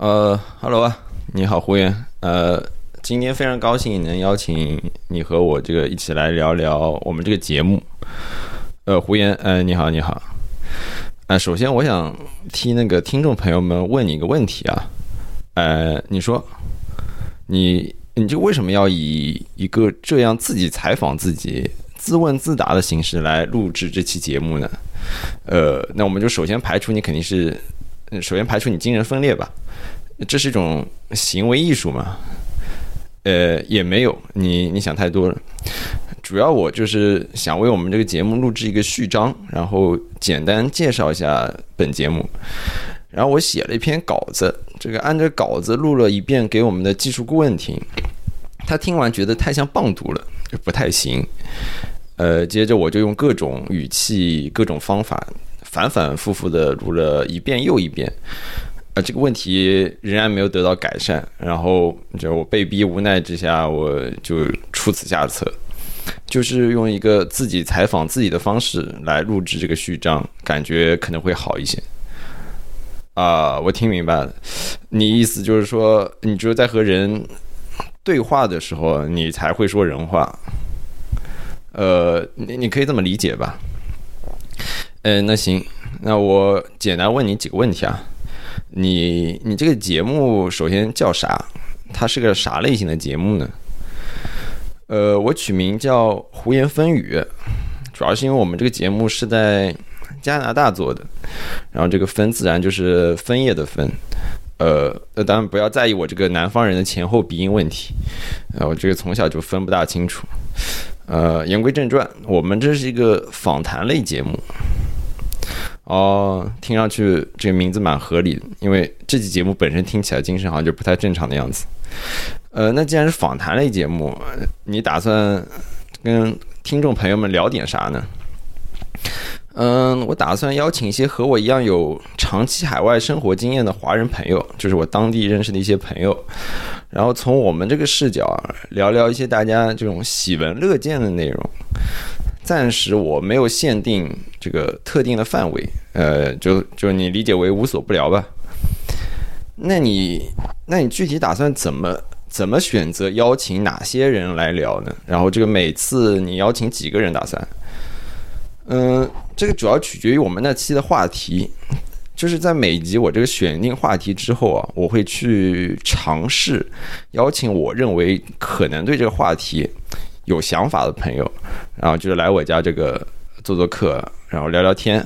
呃，Hello 啊，你好，胡言。呃，今天非常高兴能邀请你和我这个一起来聊聊我们这个节目。呃，胡言，呃，你好，你好。呃，首先我想替那个听众朋友们问你一个问题啊。呃，你说，你你这为什么要以一个这样自己采访自己、自问自答的形式来录制这期节目呢？呃，那我们就首先排除你肯定是，首先排除你精神分裂吧。这是一种行为艺术嘛？呃，也没有，你你想太多了。主要我就是想为我们这个节目录制一个序章，然后简单介绍一下本节目。然后我写了一篇稿子，这个按照稿子录了一遍给我们的技术顾问听，他听完觉得太像棒读了，就不太行。呃，接着我就用各种语气、各种方法，反反复复的录了一遍又一遍。呃，这个问题仍然没有得到改善，然后就我被逼无奈之下，我就出此下策，就是用一个自己采访自己的方式来录制这个序章，感觉可能会好一些。啊，我听明白了，你意思就是说，你只有在和人对话的时候，你才会说人话。呃，你你可以这么理解吧？嗯，那行，那我简单问你几个问题啊。你你这个节目首先叫啥？它是个啥类型的节目呢？呃，我取名叫胡言风语，主要是因为我们这个节目是在加拿大做的，然后这个分自然就是分叶的分。呃，那当然不要在意我这个南方人的前后鼻音问题，呃，我这个从小就分不大清楚。呃，言归正传，我们这是一个访谈类节目。哦，听上去这个名字蛮合理的，因为这期节目本身听起来精神好像就不太正常的样子。呃，那既然是访谈类节目，你打算跟听众朋友们聊点啥呢？嗯，我打算邀请一些和我一样有长期海外生活经验的华人朋友，就是我当地认识的一些朋友，然后从我们这个视角聊聊一些大家这种喜闻乐见的内容。暂时我没有限定这个特定的范围，呃，就就你理解为无所不聊吧。那你那你具体打算怎么怎么选择邀请哪些人来聊呢？然后这个每次你邀请几个人打算？嗯，这个主要取决于我们那期的话题。就是在每集我这个选定话题之后啊，我会去尝试邀请我认为可能对这个话题。有想法的朋友，然后就是来我家这个做做客，然后聊聊天。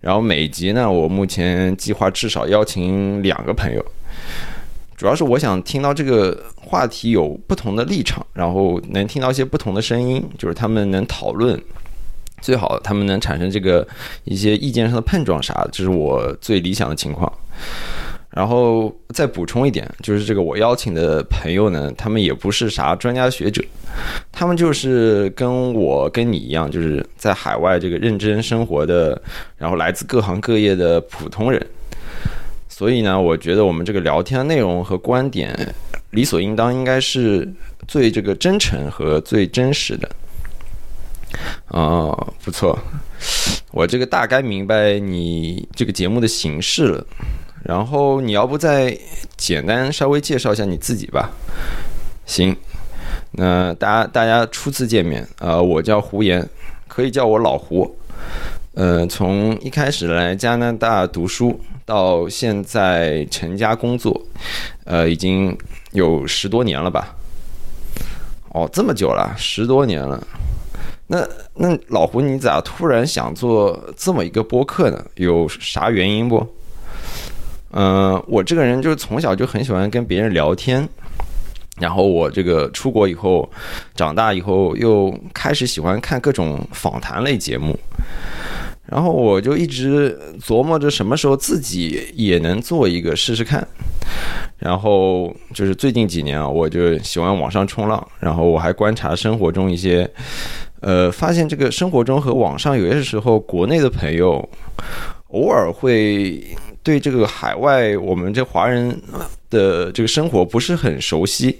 然后每集呢，我目前计划至少邀请两个朋友，主要是我想听到这个话题有不同的立场，然后能听到一些不同的声音，就是他们能讨论，最好他们能产生这个一些意见上的碰撞啥的，这是我最理想的情况。然后再补充一点，就是这个我邀请的朋友呢，他们也不是啥专家学者，他们就是跟我跟你一样，就是在海外这个认真生活的，然后来自各行各业的普通人。所以呢，我觉得我们这个聊天内容和观点，理所应当应该是最这个真诚和最真实的。哦，不错，我这个大概明白你这个节目的形式了。然后你要不再简单稍微介绍一下你自己吧？行，那大家大家初次见面，呃，我叫胡言，可以叫我老胡。呃，从一开始来加拿大读书到现在成家工作，呃，已经有十多年了吧？哦，这么久了，十多年了。那那老胡，你咋突然想做这么一个播客呢？有啥原因不？嗯，我这个人就是从小就很喜欢跟别人聊天，然后我这个出国以后，长大以后又开始喜欢看各种访谈类节目，然后我就一直琢磨着什么时候自己也能做一个试试看，然后就是最近几年啊，我就喜欢网上冲浪，然后我还观察生活中一些，呃，发现这个生活中和网上有些时候国内的朋友偶尔会。对这个海外，我们这华人的这个生活不是很熟悉，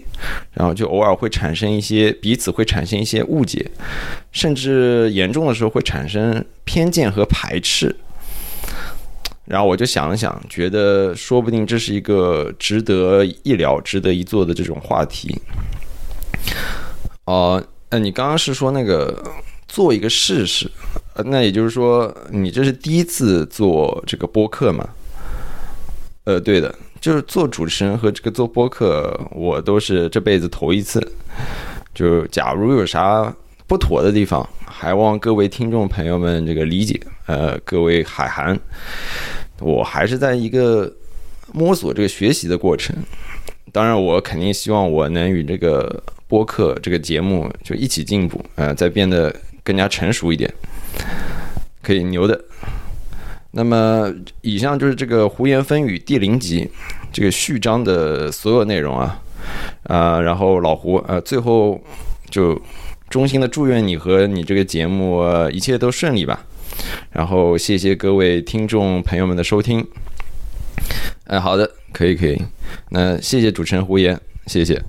然后就偶尔会产生一些彼此会产生一些误解，甚至严重的时候会产生偏见和排斥。然后我就想了想，觉得说不定这是一个值得一聊、值得一做的这种话题。哦，那你刚刚是说那个做一个试试，那也就是说你这是第一次做这个播客嘛？呃，对的，就是做主持人和这个做播客，我都是这辈子头一次。就假如有啥不妥的地方，还望各位听众朋友们这个理解。呃，各位海涵，我还是在一个摸索这个学习的过程。当然，我肯定希望我能与这个播客这个节目就一起进步，呃，再变得更加成熟一点，可以牛的。那么，以上就是这个胡言风语第零集这个序章的所有内容啊啊，然后老胡呃，最后就衷心的祝愿你和你这个节目一切都顺利吧。然后谢谢各位听众朋友们的收听。哎，好的，可以可以，那谢谢主持人胡言，谢谢。